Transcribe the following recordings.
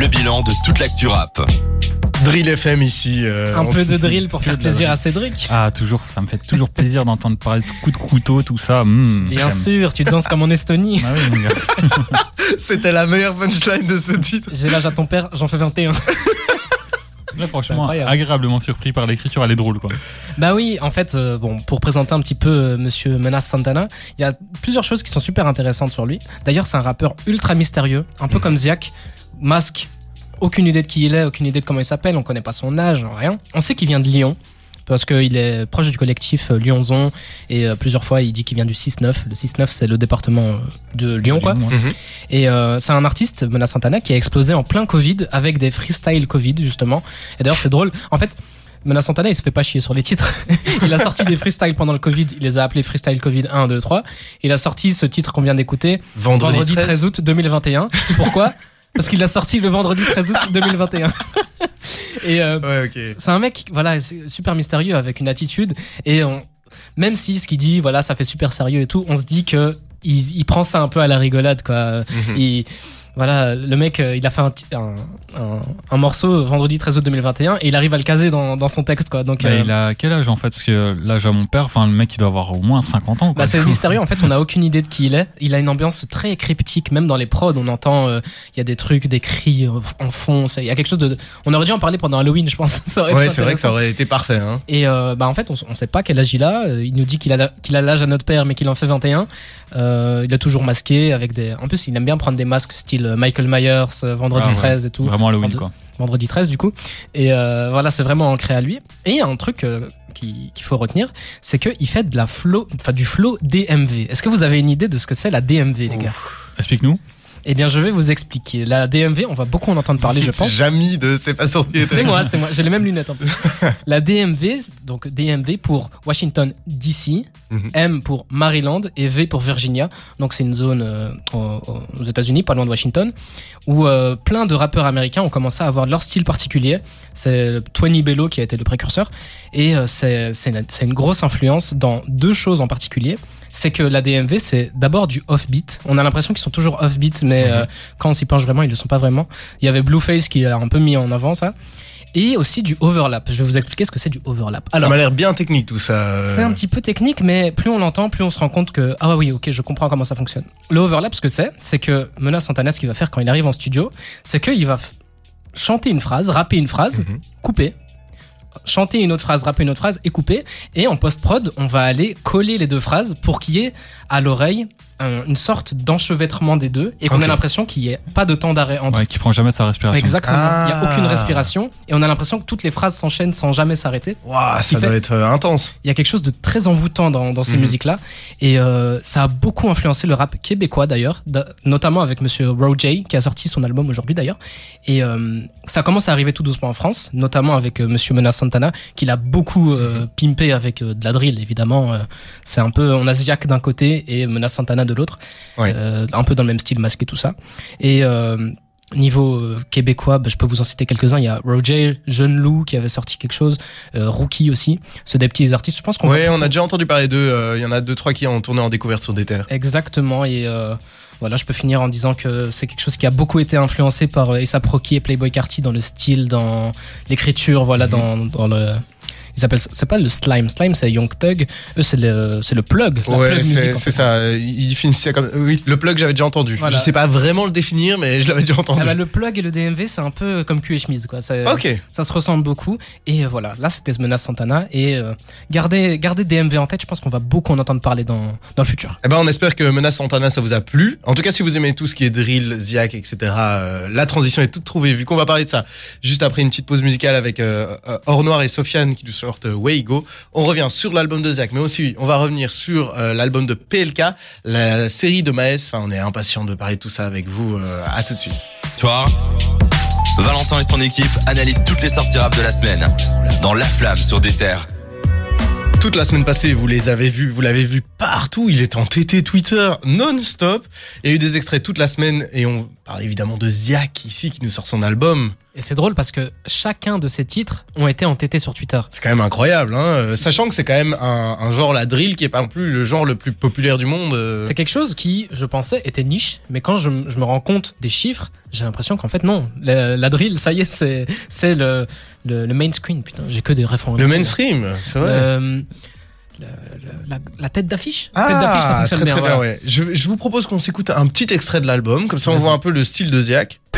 le bilan de toute l'actu rap. Drill FM ici. euh, Un peu de drill pour faire plaisir à Cédric. Ah, toujours, ça me fait toujours plaisir d'entendre parler de coups de couteau, tout ça. hmm, Bien sûr, tu danses comme en Estonie. Ah oui. C'était la meilleure punchline de ce titre. J'ai l'âge à ton père, j'en fais 21. Là, franchement, agréablement surpris par l'écriture, elle est drôle, quoi. Bah oui, en fait, euh, bon, pour présenter un petit peu euh, Monsieur Menas Santana, il y a plusieurs choses qui sont super intéressantes sur lui. D'ailleurs, c'est un rappeur ultra mystérieux, un peu comme Ziak. Masque, aucune idée de qui il est, aucune idée de comment il s'appelle, on connaît pas son âge, rien. On sait qu'il vient de Lyon. Parce qu'il est proche du collectif euh, Lyonzon et euh, plusieurs fois il dit qu'il vient du 6-9. Le 6-9 c'est le département euh, de Lyon quoi. Lyon, ouais. Et euh, c'est un artiste, Mona Santana, qui a explosé en plein Covid avec des freestyle Covid, justement. Et d'ailleurs, c'est drôle. En fait, Mona Santana, il se fait pas chier sur les titres. il a sorti des freestyles pendant le Covid. Il les a appelés Freestyle Covid 1, 2, 3. Il a sorti ce titre qu'on vient d'écouter Vendredi, vendredi 13. 13. août 2021. Pourquoi? Parce qu'il l'a sorti le vendredi 13 août 2021. Et euh, Ouais, ok. c'est un mec, voilà, super mystérieux avec une attitude. Et on- même si ce qu'il dit, voilà, ça fait super sérieux et tout, on se dit que il, il prend ça un peu à la rigolade, quoi. Mhm. Il- voilà, le mec, euh, il a fait un, un, un- un morceau vendredi 13 août 2021 et il arrive à le caser dans, dans son texte, quoi. Donc, Bah, euh, il a quel âge en fait? Parce que l'âge à mon père, enfin le mec il doit avoir au moins 50 ans. quoi. bah, c'est mystérieux. En fait, on n'a aucune idée de qui il est. Il a une ambiance très cryptique, même dans les prods. On entend, euh, il y a des trucs, des cris euh, en fond. Il y a quelque chose de. On aurait dû en parler pendant Halloween, je pense. Ça aurait Ouais, c'est vrai que ça aurait été parfait. Hein. Et euh, bah en fait, on, on sait pas quel âge il a. Euh, Il nous dit qu'il a qu'il a l'âge à notre père, mais qu'il en fait 21. Euh, il a toujours masqué avec des. En plus, il aime bien prendre des masques style euh, Michael Myers, euh, Vendredi Ah ouais. 13 et tout. Vraiment Halloween quoi. Vendredi 13 du coup. Et euh, voilà, c'est vraiment ancré à lui. Et il y a un truc euh, qui- qu'il faut retenir, c'est qu'il fait de la flow, enfin du flow DMV. Est-ce que vous avez une idée de ce que c'est la DMV, les gars? Explique-nous. Eh bien, je vais vous expliquer. La DMV, on va beaucoup en entendre parler, je pense. Jamy de C'est pas sorti. C'est moi, c'est moi. J'ai les mêmes lunettes en plus. La DMV, donc DMV pour Washington DC, Mhm. M pour Maryland et V pour Virginia. Donc c'est une zone euh, aux, États-Unis, pas loin de Washington, où euh, plein de rappeurs américains ont commencé à avoir leur style particulier. C'est le Twenty Bello qui a été le précurseur, et euh, c'est c'est une, c'est une grosse influence dans deux choses en particulier. C'est que la DMV, c'est d'abord du offbeat. On a l'impression qu'ils sont toujours offbeat, mais Mhm. euh, quand on s'y penche vraiment, ils le sont pas vraiment. Il y avait Blueface qui a un peu mis en avant ça. Et aussi du overlap. Je vais vous expliquer ce que c'est du overlap. ça m'a l'air bien technique tout ça. euh. C'est un petit peu technique, mais plus on l'entend, plus on se rend compte que ah oui, ok, je comprends comment ça fonctionne. Le overlap, ce que c'est, c'est que Mena Santana, ce qu'il va faire quand il arrive en studio, c'est qu'il va chanter une phrase, rapper une phrase, Mhm. couper, chanter une autre phrase, rapper une autre phrase et couper. Et en post-prod, on va aller coller les deux phrases pour qu'il y ait à l'oreille un- une sorte d'enchevêtrement des deux et qu'on ait l'impression qu'il n'y ait pas de temps d'arrêt entre Ouais, qui prend jamais sa respiration. Exactement. Il n'y a Ah. aucune respiration et on a l'impression que toutes les phrases s'enchaînent sans jamais s'arrêter. Waouh, ça fait- doit être euh, intense. Il y a quelque chose de très envoûtant dans, dans ces Mhm. musiques-là et euh, ça a beaucoup influencé le rap québécois d'ailleurs, da- notamment avec Monsieur Roger qui a sorti son album aujourd'hui d'ailleurs. Et euh, ça commence à arriver tout doucement en France, notamment avec euh, Monsieur Menas Santana qui l'a beaucoup euh, pimpé avec euh, de la drill évidemment. euh, c'est un peu on a Ziak d'un côté et Menas Santana de l'autre, Ouais. Euh, un peu dans le même style masqué tout ça. Et euh, Niveau euh, québécois, bah, je peux vous en citer quelques-uns. Il y a Roger, Jeune Loup qui avait sorti quelque chose, euh, Rookie aussi. C'est des petits artistes. Je pense qu'on Ouais, on a déjà entendu parler d'eux. Il y en a deux, trois qui ont tourné en découverte sur des terres. Exactement. Et voilà, je peux finir en disant que c'est quelque chose qui a beaucoup été influencé par A$AP Rocky et Playboy Carty dans le style, dans l'écriture, voilà, Mhm. dans, dans le. Ils appellent ça- c'est pas le slime. Slime, c'est Young Thug. Eux, c'est le, c'est le plug. la Ouais, plug c'est ça. Ils définissent ça comme. Oui, le plug, j'avais déjà entendu. Voilà. Je sais pas vraiment le définir, mais je l'avais déjà entendu. Ah bah, le plug et le DMV, c'est un peu comme cul et chemise, quoi. C'est- ok. Ça se ressemble beaucoup. Et euh, voilà, là, c'était Menace Santana. Et euh, gardez, gardez DMV en tête. Je pense qu'on va beaucoup en entendre parler dans, dans le futur. Eh ben, on espère que Menace Santana, ça vous a plu. En tout cas, si vous aimez tout ce qui est drill, Ziak, etc., euh, la transition est toute trouvée, vu qu'on va parler de ça juste après une petite pause musicale avec euh, Or Noir et Sofiane qui nous Way Go. On revient sur l'album de Ziak, mais aussi, on va revenir sur euh, l'album de PLK, la série de Maes. Enfin, on est impatient de parler de tout ça avec vous. euh, à tout de suite. Toi, Valentin et son équipe analysent toutes les sorties rap de la semaine dans La Flamme sur des terres. Toute la semaine passée, vous les avez vus, vous l'avez vu partout. Il est en TT Twitter non-stop. Il y a eu des extraits toute la semaine et on parle évidemment de Ziak ici qui nous sort son album. Et c'est drôle parce que chacun de ces titres ont été entêtés sur Twitter. C'est quand même incroyable, hein, euh, sachant que c'est quand même un, un genre la drill qui est pas non plus le genre le plus populaire du monde. euh. C'est quelque chose qui, je pensais, était niche, mais quand je, me rends compte des chiffres, j'ai l'impression qu'en fait non, la, la drill, ça y est, c'est c'est le, le le main screen. Putain, j'ai que des références. Le mainstream, c'est vrai. Euh, la, la tête d'affiche. La tête d'affiche, ça Ah, fonctionne très bien. très bien, voilà. ouais. Je, je vous propose qu'on s'écoute un petit extrait de l'album, comme ça on voit un peu le style de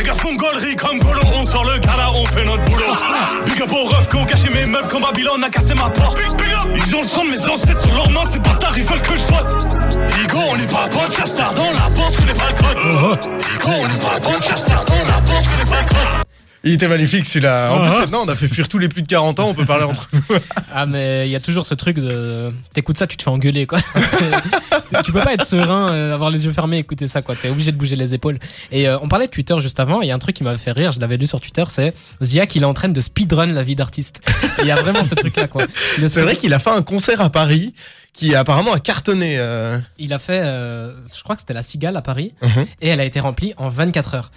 gars font gaulerie comme Golo, on sort le gala, on fait notre boulot. Big up au ref, qu'on caché mes meubles comme Babylone a cassé ma porte. Ils ont le sang de mes ancêtres sur leurs mains, ces bâtards ils veulent que je saute. Ligo, on n'est pas bon, tard dans la porte, je connais pas le code. Ligo, on n'est pas bon, tard dans la porte, je connais pas le code. Il était magnifique celui-là. En Ah. plus maintenant on a fait fuir tous les plus de 40 ans, on peut parler entre nous. Ah mais il y a toujours ce truc de t'écoutes ça tu te fais engueuler quoi. tu peux pas être serein, euh, avoir les yeux fermés, écouter ça quoi. T'es obligé de bouger les épaules. Et euh, on parlait de Twitter juste avant. Il y a un truc qui m'avait fait rire. Je l'avais lu sur Twitter. C'est Ziak il est en train de speedrun la vie d'artiste. Il y a vraiment ce truc là quoi. C'est vrai qu'il a fait un concert à Paris qui apparemment a cartonné. euh. Il a fait, euh, je crois que c'était la Cigale à Paris, Mhm. et elle a été remplie en 24 heures.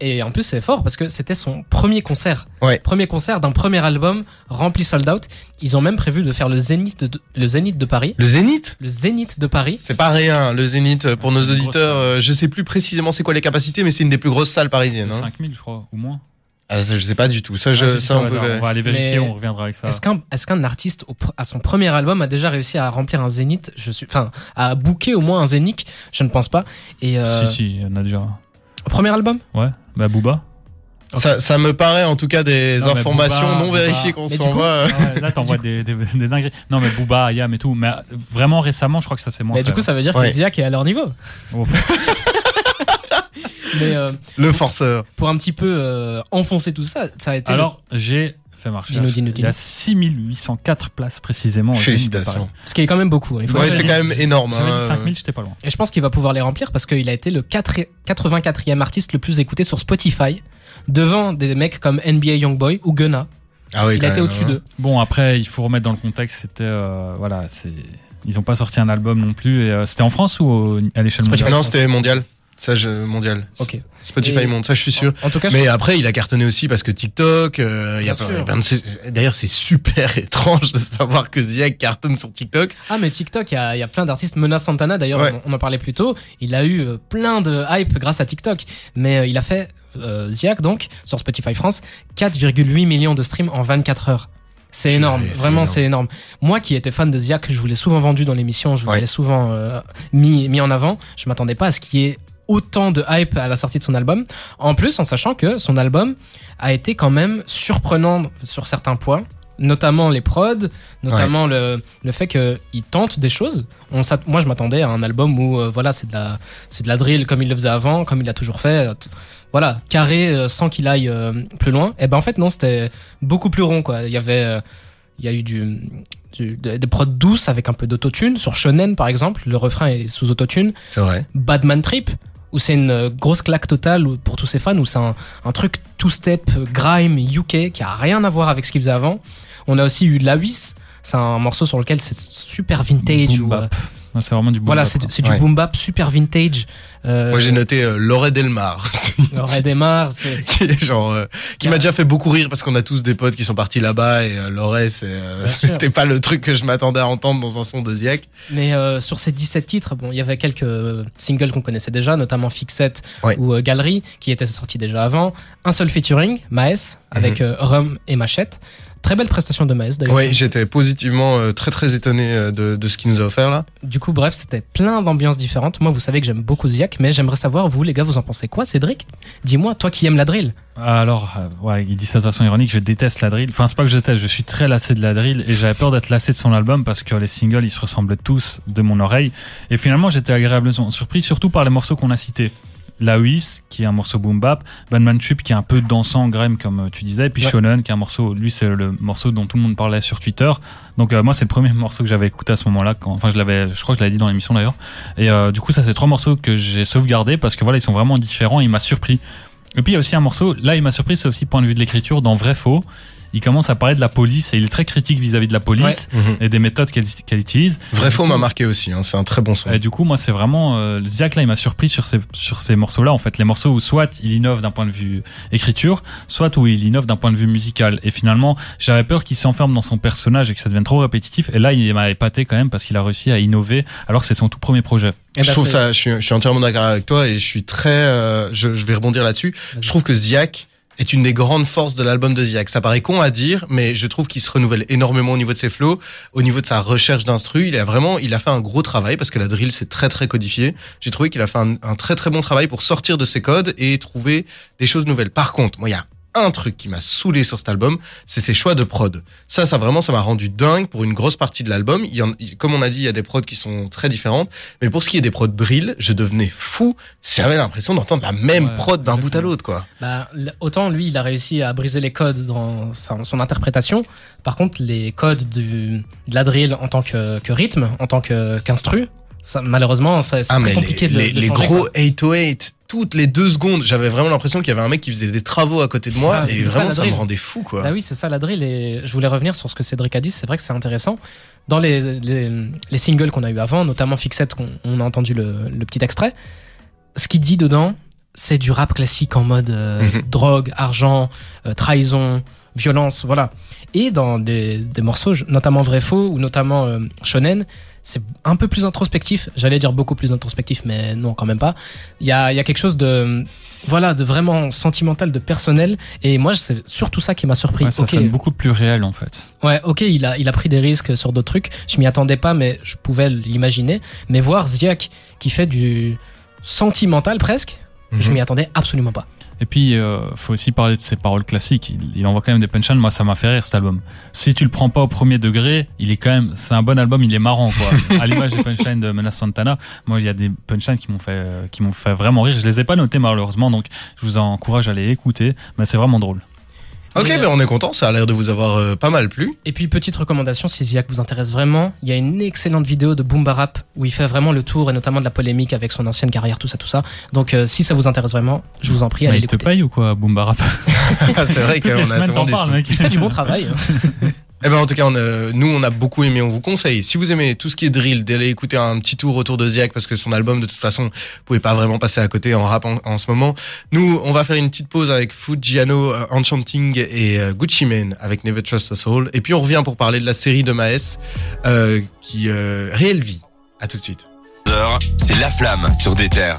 Et, en plus, c'est fort parce que c'était son premier concert. Ouais. Premier concert d'un premier album rempli sold out. Ils ont même prévu de faire le Zénith de, le Zénith de Paris. Le Zénith? Le Zénith de Paris. C'est pas rien, le Zénith euh, pour C'est nos grosse auditeurs. euh, je sais plus précisément c'est quoi les capacités, mais c'est une des plus grosses salles parisiennes. Hein. 5000, je crois, ou moins. Ah, ça, je sais pas du tout. Ça, je, Ah, ça, on au peut. on va aller vérifier, Mais- on reviendra avec ça. Est-ce qu'un est-ce qu'un artiste au à son premier album a déjà réussi à remplir un Zénith? Je suis, enfin, à booker au moins un Zénith? Je ne pense pas. Et euh, Si, si, il y en a déjà. premier album? Ouais, bah Booba. Ça, ça me paraît en tout cas des Non, informations Booba, non vérifiées qu'on s'envoie. euh. Ah ouais, là, t'envoies des, des, des dingueries. Non, mais Booba, Ayam et tout. Mais vraiment récemment, je crois que ça c'est moins. Mais du coup, ça veut dire Ouais. que Ziak est à leur niveau. Oh. Mais euh, Le forceur. pour un petit peu euh, enfoncer tout ça, ça a été. le- Alors, j'ai fait ma recherche. Dis-nous, dis-nous, Il y a 6804 places précisément. Félicitations. Ce qui est quand même beaucoup. hein, Il faut Ouais, c'est quand même énorme. J'avais hein. 5000, j'étais pas loin. Et je pense qu'il va pouvoir les remplir parce qu'il a été le 4 84e artiste le plus écouté sur Spotify, devant des mecs comme NBA Youngboy ou Gunna. Ah oui, Il a été au-dessus hein. d'eux. Bon, après, il faut remettre dans le contexte. C'était. euh, voilà, c'est. Ils ont pas sorti un album non plus. et, euh, C'était en France ou au- à l'échelle mondiale? Non, c'était mondial. Ça, je, mondial. Ok. Spotify Et- monte, ça, je suis sûr. En tout cas, je- Mais après, il a cartonné aussi parce que TikTok, euh, il y a Bien plein, sûr. plein de ces- D'ailleurs, c'est super étrange de savoir que Ziak cartonne sur TikTok. ah mais TikTok, il y a, il y a plein d'artistes. Mena Santana, d'ailleurs, Ouais. on, on en parlait plus tôt. Il a eu euh, plein de hype grâce à TikTok, mais euh, il a fait euh, Ziak donc sur Spotify France 4,8 millions de streams en 24 heures. C'est énorme, vraiment c'est énorme. Moi qui étais fan de Ziak, je vous l'ai souvent vendu dans l'émission, je vous Ouais. l'ai souvent euh, mis, mis en avant. Je m'attendais pas à ce qu'il y ait autant de hype à la sortie de son album. En plus, en sachant que son album a été quand même surprenant sur certains points, notamment les prods, notamment le, le fait qu'il tente des choses. On moi, je m'attendais à un album où euh, voilà, c'est de la c'est de la drill comme il le faisait avant, comme il l'a toujours fait. euh, Voilà, carré euh, sans qu'il aille euh, plus loin. Et ben en fait non, c'était beaucoup plus rond quoi. Il y avait il y a eu du, du- des des prods douces avec un peu d'autotune sur Shonen par exemple, le refrain est sous autotune. C'est vrai. Badman Trip, où c'est une euh, grosse claque totale pour tous ces fans, où c'est un, un truc two-step, euh, grime, UK, qui a rien à voir avec ce qu'il faisait avant. On a aussi eu Lawis, c'est un morceau sur lequel c'est super vintage. Où, euh, C'est vraiment du boom voilà, bap, c'est quoi. c'est du Ouais. boom bap super vintage. Euh, Moi, j'ai noté euh, Delmar. Red Emar, c'est qui est genre euh, qui m'a déjà fait beaucoup rire parce qu'on a tous des potes qui sont partis là-bas et euh, Loret c'est euh, c'était pas le truc que je m'attendais à entendre dans un son de Ziak. Mais euh, sur ces 17 titres, bon, il y avait quelques singles qu'on connaissait déjà, notamment Fixette Ouais. ou euh, Galerie, qui étaient sortis déjà avant. Un seul featuring, Maes, avec euh, Rum et Machette. Très belle prestation de Maes d'ailleurs. Ouais, j'étais positivement euh, très très étonné euh, de, de ce qu'il nous a offert là. Du coup, bref, c'était plein d'ambiances différentes. Moi, vous savez que j'aime beaucoup Ziak, mais j'aimerais savoir, vous les gars, vous en pensez quoi, Cédric? Dis-moi, toi qui aimes la drill. Alors, euh, ouais, il dit ça de façon ironique, je déteste la drill. Enfin, c'est pas que je déteste, je suis très lassé de la drill et j'avais peur d'être lassé de son album parce que les singles, ils se ressemblaient tous de mon oreille. Et finalement, j'étais agréablement surpris, surtout par les morceaux qu'on a cités. La Huis, qui est un morceau boom bap, Banman Trip, qui est un peu dansant, grime, comme euh, tu disais, et puis Ouais. Shonen, qui est un morceau, lui, c'est le morceau dont tout le monde parlait sur Twitter. Donc, euh, moi, c'est le premier morceau que j'avais écouté à ce moment-là, quand, enfin, je l'avais, je crois que je l'avais dit dans l'émission d'ailleurs. Et euh, du coup, ça, c'est trois morceaux que j'ai sauvegardés parce que voilà, ils sont vraiment différents et il m'a surpris. Et puis il y a aussi un morceau, là il m'a surpris, c'est aussi point de vue de l'écriture, dans Vrai Faux. Il commence à parler de la police et il est très critique vis-à-vis de la police Mhm. et des méthodes qu'elle qu'elle utilise. Vrai faux m'a marqué aussi, hein, c'est un très bon son. Et du coup, moi, c'est vraiment euh, Ziak là, il m'a surpris sur ces sur ces morceaux-là. En fait, les morceaux où soit il innove d'un point de vue écriture, soit où il innove d'un point de vue musical. Et finalement, j'avais peur qu'il s'enferme dans son personnage et que ça devienne trop répétitif. Et là, il m'a épaté quand même parce qu'il a réussi à innover alors que c'est son tout premier projet. Eh ben, je trouve ça, je suis, je suis entièrement d'accord avec toi et je suis très, euh, je, je vais rebondir là-dessus. Je trouve que Ziak est une des grandes forces de l'album de Ziak. Ça paraît con à dire, mais je trouve qu'il se renouvelle énormément au niveau de ses flows, au niveau de sa recherche d'instru. Il a vraiment, il a fait un gros travail parce que la drill c'est très très codifié. J'ai trouvé qu'il a fait un, un très très bon travail pour sortir de ses codes et trouver des choses nouvelles. Par contre, moi il y a un truc qui m'a saoulé sur cet album, c'est ses choix de prod. Ça, ça vraiment, ça m'a rendu dingue pour une grosse partie de l'album. Comme on a dit, il y a des prods qui sont très différentes. Mais pour ce qui est des prods drill, je devenais fou. J'avais l'impression d'entendre la même Ouais, prod d'un bout à l'autre, quoi. Bah, autant lui, il a réussi à briser les codes dans son interprétation. Par contre, les codes du, de la drill en tant que, que rythme, en tant que- qu'instru, ça, malheureusement, ça- c'est Ah, très compliqué les, de, les, de les gros quoi. 808, toutes les deux secondes, j'avais vraiment l'impression qu'il y avait un mec qui faisait des travaux à côté de moi Ah, et ça, vraiment ça, me rendait fou, quoi. Bah oui, c'est ça la drill. Et je voulais revenir sur ce que Cédric a dit. C'est vrai que c'est intéressant. Dans les, les, les singles qu'on a eu avant, notamment Fixette, qu'on on a entendu le, le petit extrait, ce qu'il dit dedans, c'est du rap classique en mode euh, Mhm. drogue, argent, euh, trahison, violence, voilà. Et dans des, des morceaux, notamment Vrai Faux ou notamment euh, Shonen, c'est un peu plus introspectif. J'allais dire beaucoup plus introspectif, mais non, quand même pas. Il y a, y a quelque chose de, voilà, de vraiment sentimental, de personnel. Et moi, c'est surtout ça qui m'a surpris. Ouais, ça ok, sonne beaucoup plus réel en fait. ouais, ok, il a, il a pris des risques sur d'autres trucs. Je m'y attendais pas, mais je pouvais l'imaginer. Mais voir Ziak qui fait du sentimental presque, je Mhm. m'y attendais absolument pas. Et puis, euh, faut aussi parler de ses paroles classiques. Il, il envoie quand même des punchlines. Moi, ça m'a fait rire cet album. Si tu le prends pas au premier degré, il est quand même, c'est un bon album. Il est marrant, quoi. à l'image des punchlines de Menace Santana. Moi, il y a des punchlines qui m'ont fait, euh, qui m'ont fait vraiment rire. Je les ai pas notés malheureusement, donc je vous encourage à les écouter. Mais c'est vraiment drôle. Ok, Et, ben on est content, ça a l'air de vous avoir euh, pas mal plu. Et puis, petite recommandation, si Ziak vous intéresse vraiment, il y a une excellente vidéo de Boomba Rap où il fait vraiment le tour et notamment de la polémique avec son ancienne carrière, tout ça, tout ça. Donc, euh, si ça vous intéresse vraiment, je vous en prie, Mais allez il te l'écouter. paye ou quoi, Boomba Rap c'est vrai qu'on a souvent mec. Il fait du bon travail. hein. Eh ben en tout cas, on, euh, nous on a beaucoup aimé. On vous conseille, si vous aimez tout ce qui est drill, d'aller écouter un petit tour autour de Ziak parce que son album de toute façon, vous pouvez pas vraiment passer à côté en rap en, en ce moment. Nous, on va faire une petite pause avec Fujiano, euh, Enchanting et euh, Gucci Mane avec Never Trust a Soul. Et puis on revient pour parler de la série de Maes euh, qui euh, réelle vie. À tout de suite. C'est La Flamme sur des terres.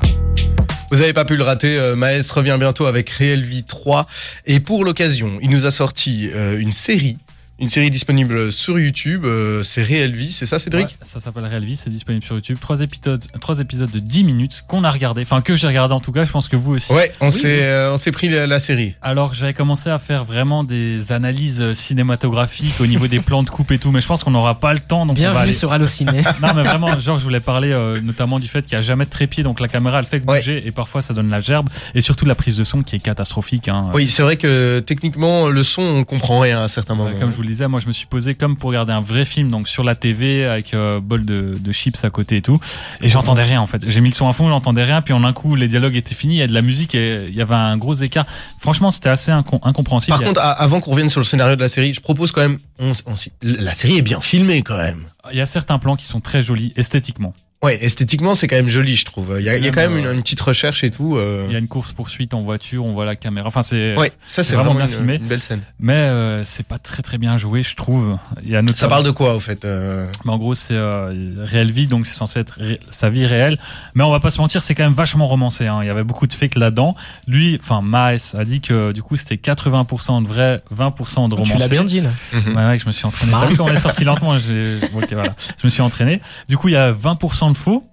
Vous avez pas pu le rater, Maes revient bientôt avec Réel Vie 3 et pour l'occasion, il nous a sorti une série, une série disponible sur YouTube, euh, c'est Réel Vie, c'est ça Cédric Ouais, ça s'appelle Real Vie, c'est disponible sur YouTube. Trois épisodes, trois épisodes de 10 minutes qu'on a regardé, enfin que j'ai regardé en tout cas, je pense que vous aussi. Ouais, on Oui, s'est euh, on s'est pris la, la série. Alors j'avais commencé à faire vraiment des analyses euh, cinématographiques au niveau des plans de coupe et tout, mais je pense qu'on n'aura pas le temps, donc on va Bienvenue aller. sur Allociné. Non mais vraiment, genre je voulais parler euh, notamment du fait qu'il n'y a jamais de trépied, donc la caméra elle fait que Ouais. bouger et parfois ça donne la gerbe, et surtout la prise de son qui est catastrophique. Hein. Oui, c'est vrai que techniquement le son on comprend rien à certains Euh, moments. Comme je vous le disais, moi je me suis posé comme pour regarder un vrai film, donc sur la TV avec euh, bol de, de chips à côté et tout, et j'entendais rien en fait. J'ai mis le son à fond, j'entendais rien, puis en un coup les dialogues étaient finis, il y a de la musique et il y avait un gros écart. Franchement, c'était assez incom- incompréhensible. Par contre, a- avant qu'on revienne sur le scénario de la série, je propose quand même, on, la série est bien filmée quand même. il y a certains plans qui sont très jolis esthétiquement. Ouais, esthétiquement c'est quand même joli, je trouve. Il y a, il y a Même, quand même une, euh, une petite recherche et tout. euh. Il y a une course poursuite en voiture, on voit la caméra. Enfin, c'est. Ouais, ça c'est vraiment, vraiment bien une, filmé. une belle scène. Mais euh, c'est pas très très bien joué, je trouve. Il y a notamment- Ça parle de quoi au fait euh? Mais en gros, c'est euh, réelle vie, donc c'est censé être ré- sa vie réelle. Mais on va pas se mentir, c'est quand même vachement romancé. Hein. Il y avait beaucoup de fake là-dedans. Lui, enfin Maes a dit que du coup c'était 80% de vrai, 20% de romancé. tu l'as bien dit là. Mhm. Ouais, ouais, je me suis entraîné. Quand on est sorti lentement j'ai- voilà. Je me suis entraîné. Du coup, il y a 20% de faux.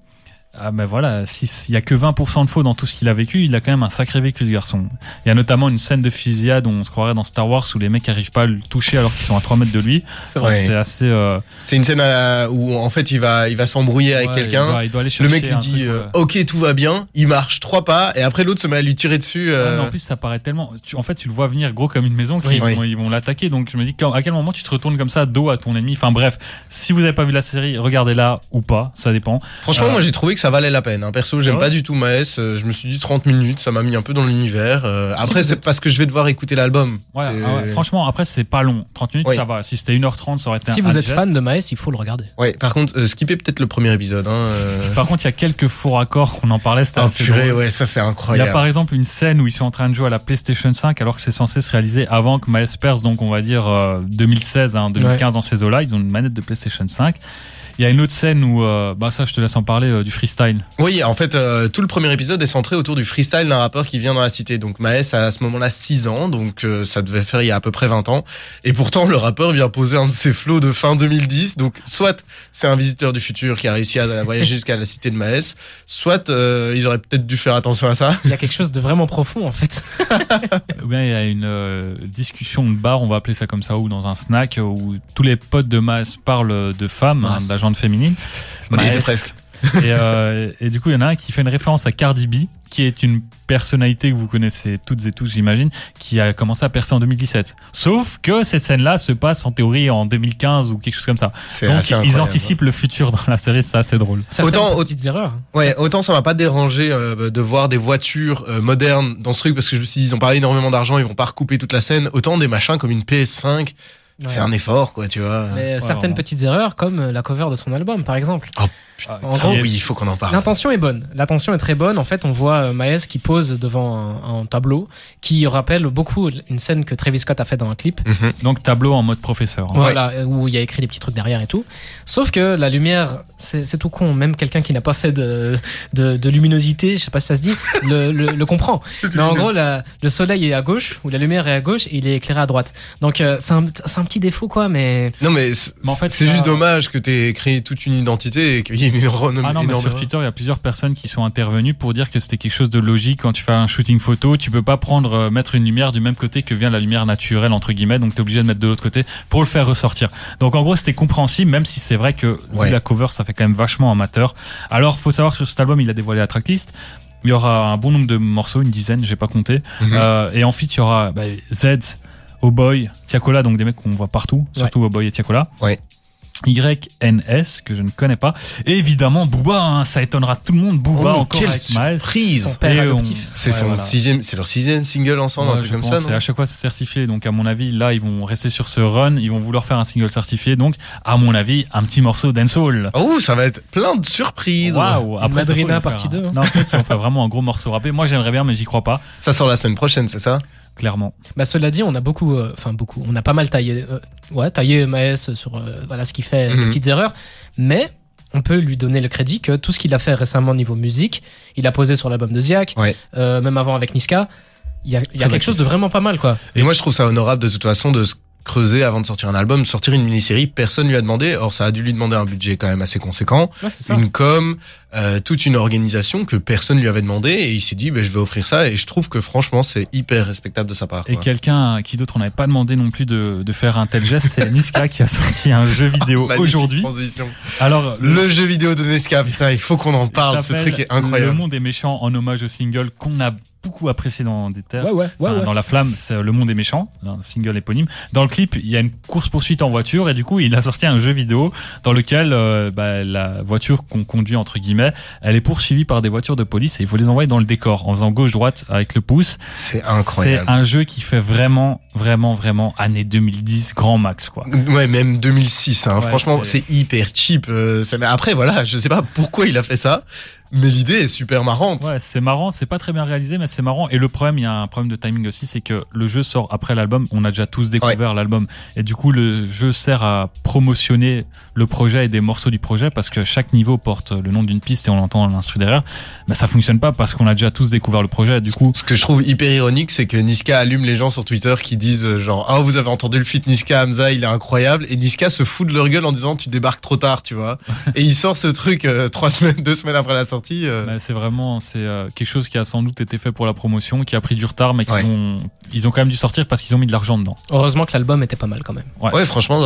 Ah ben voilà, s'il y a que 20% de faux dans tout ce qu'il a vécu, il a quand même un sacré vécu ce garçon. Il y a notamment une scène de fusillade où on se croirait dans Star Wars où les mecs arrivent pas à le toucher alors qu'ils sont à 3 mètres de lui. C'est vrai. C'est assez... euh, C'est une scène à- où en fait il va il va s'embrouiller avec ouais, quelqu'un. Il doit, il doit aller Le mec lui dit truc, euh, ok tout va bien, il marche trois pas et après l'autre se met à lui tirer dessus. Ouais, euh, mais en plus, ça paraît tellement. Tu, en fait, tu le vois venir gros comme une maison, Oui. vont, ils vont l'attaquer. Donc, je me dis, à quel moment tu te retournes comme ça, dos à ton ennemi? Enfin, bref, si vous n'avez pas vu la série, regardez-la ou pas, ça dépend. Franchement Euh, moi j'ai trouvé que ça valait la peine. Hein. Perso, j'aime Ah ouais pas du tout Maes. euh, Je me suis dit 30 minutes, ça m'a mis un peu dans l'univers. Euh, Si après, c'est êtes- parce que je vais devoir écouter l'album. Ouais, ah ouais, franchement, après, c'est pas long. 30 minutes, Oui. ça va. Si c'était 1h30, ça aurait été Si un vous êtes fan de Maes, il faut le regarder. Ouais, par contre, euh, skipper peut-être le premier épisode. Hein, euh. Par contre, il y a quelques faux raccords, on en parlait, c'était Oh, assez purée, drôle. ouais, ça c'est Il y a incroyable. par exemple une scène où ils sont en train de jouer à la PlayStation 5 alors que c'est censé se réaliser avant que Miles perce, donc on va dire euh, 2016, hein, 2015 dans ces eaux-là. Ils ont une manette de PlayStation 5. Il y a une autre scène où, euh, bah ça je te laisse en parler, euh, du freestyle. Oui, en fait, euh, tout le premier épisode est centré autour du freestyle d'un rappeur qui vient dans la cité. Donc Maes a à ce moment-là 6 ans, donc euh, ça devait faire il y a à peu près 20 ans. Et pourtant, le rappeur vient poser un de ses flots de fin 2010. Donc soit c'est un visiteur du futur qui a réussi à voyager jusqu'à la cité de Maes, soit euh, ils auraient peut-être dû faire attention à ça. Il y a quelque chose de vraiment profond en fait. Ou bien il y a une euh, discussion de bar, on va appeler ça comme ça, ou dans un snack, où tous les potes de Miles parlent de femmes, hein, On y était Miles- presque. et, euh, et du coup, il y en a un qui fait une référence à Cardi B, qui est une personnalité que vous connaissez toutes et tous, j'imagine, qui a commencé à percer en 2017. Sauf que cette scène-là se passe en théorie en 2015 ou quelque chose comme ça. C'est Donc, ils anticipent le futur dans la série, c'est assez drôle. Certaines Autant- petites erreurs. Ouais, autant ça m'a pas dérangé euh, de voir des voitures euh, modernes dans ce truc parce que je me suis dit ils ont pas énormément d'argent, ils vont pas recouper toute la scène. Autant des machins comme une PS5, Ouais. fait un effort quoi, tu vois. Mais certaines vraiment. petites erreurs, comme euh, la cover de son album, par exemple. En Oh gros, oui, il faut qu'on en parle. L'intention est bonne. L'intention est très bonne. En fait, on voit euh, Maes qui pose devant un, un tableau qui rappelle beaucoup une scène que Travis Scott a fait dans un clip. Mhm. Donc, tableau en mode professeur. hein. Voilà, euh, où il y a écrit des petits trucs derrière et tout. Sauf que la lumière, c'est c'est tout con. Même quelqu'un qui n'a pas fait de, de, de luminosité, je sais pas si ça se dit, le, le, le comprend. Mais en gros, la- le soleil est à gauche, ou la lumière est à gauche, et il est éclairé à droite. Donc, euh, c'est un, c'est un petit défaut, quoi, mais Non mais, c'est- Mais en fait, juste dommage que t'aies créé toute une identité et qu'il y ait une renommée Ah non, mais énorme. sur Twitter, il y a plusieurs personnes qui sont intervenues pour dire que c'était quelque chose de logique quand tu fais un shooting photo. Tu peux pas prendre, euh, mettre une lumière du même côté que vient la lumière naturelle, entre guillemets. Donc, t'es obligé de mettre de l'autre côté pour le faire ressortir. Donc, en gros, c'était compréhensible, même si c'est vrai que, Ouais. vu la cover, ça fait quand même vachement amateur. Alors, faut savoir sur cet album, il a dévoilé la tracklist. Il y aura un bon nombre de morceaux, une dizaine, j'ai pas compté. Mhm. Euh, et ensuite, il y aura bah, Z, Oh Boy, Tiakola, donc des mecs qu'on voit partout, surtout Oh Boy et Tiakola. Ouais. YNS, que je ne connais pas. Et évidemment, Booba, hein, ça étonnera tout le monde. Booba Oh, encore quelle avec Miles. surprise son père Et on- adoptif. C'est Ouais, voilà. sixième, c'est leur sixième single ensemble, un Ouais, truc je comme pense, ça, non à chaque fois c'est certifié, donc à mon avis là ils vont rester sur ce run, ils vont vouloir faire un single certifié, donc à mon avis un petit morceau dancehall. Oh, ça va être plein de surprises. Waouh Après Madrina ils partie faire un- 2, hein. Non, qu'ils vont faire vraiment un gros morceau rappé. Moi j'aimerais bien mais j'y crois pas, Ça sort la semaine prochaine, c'est ça? Clairement. Bah, cela dit, on a beaucoup, euh, enfin beaucoup, on a pas mal taillé, euh, ouais, taillé Maes sur euh, voilà ce qu'il fait, les Mhm. petites erreurs, mais on peut lui donner le crédit que tout ce qu'il a fait récemment niveau musique, il a posé sur l'album de Ziak, Ouais. même avant avec Niska, il y a, y a quelque chose de vraiment pas mal quoi. Et moi, je trouve ça honorable de toute façon de creuser avant de sortir un album, sortir une mini-série. Personne lui a demandé. Or, ça a dû lui demander un budget quand même assez conséquent, Ouais, c'est ça. une com, euh, toute une organisation que personne lui avait demandé. Et il s'est dit, ben, je vais offrir ça. Et je trouve que franchement, c'est hyper respectable de sa part. Et quelqu'un qui d'autre on n'avait pas demandé non plus de, de faire un tel geste, c'est Niska qui a sorti un jeu vidéo Magnifique aujourd'hui. transition. Alors Le jeu vidéo de Nesca, putain, il faut qu'on en parle. Ce truc est Le incroyable. monde est méchant en hommage au single qu'on a beaucoup apprécié dans des terres. Ouais, ouais, ouais, Enfin. Dans La Flamme, c'est Le Monde est méchant, un single éponyme. Dans le clip, il y a une course-poursuite en voiture et du coup, il a sorti un jeu vidéo dans lequel euh, bah, la voiture qu'on conduit, entre guillemets, elle est poursuivie par des voitures de police et il faut les envoyer dans le décor en faisant gauche-droite avec le pouce. C'est incroyable. C'est un jeu qui fait vraiment, vraiment, vraiment année 2010, grand max, quoi. Ouais, même 2006. Hein. Franchement, c'est- c'est hyper cheap. euh, ça- mais après, voilà, je sais pas pourquoi il a fait ça, mais l'idée est super marrante. Ouais, c'est marrant, c'est pas très bien réalisé, mais c'est marrant. Et le problème, il y a un problème de timing aussi, c'est que le jeu sort après l'album. On a déjà tous découvert l'album. Et du coup, le jeu sert à promotionner le projet et des morceaux du projet parce que chaque niveau porte le nom d'une piste et on entend l'instru derrière. Mais ça fonctionne pas parce qu'on a déjà tous découvert le projet. Du coup, Ce que je trouve hyper ironique, c'est que Niska allume les gens sur Twitter qui disent euh, genre ah vous avez entendu le feat Niska Hamza, il est incroyable et Niska se fout de leur gueule en disant tu débarques trop tard, tu vois. et il sort ce truc euh, trois semaines, deux semaines après la sortie. Euh, bah, c'est vraiment c'est euh, quelque chose qui a sans doute été fait pour la promotion, qui a pris du retard, mais qu'ils Ouais. ont ils ont quand même dû sortir parce qu'ils ont mis de l'argent dedans. Heureusement que l'album était pas mal quand même. ouais. franchement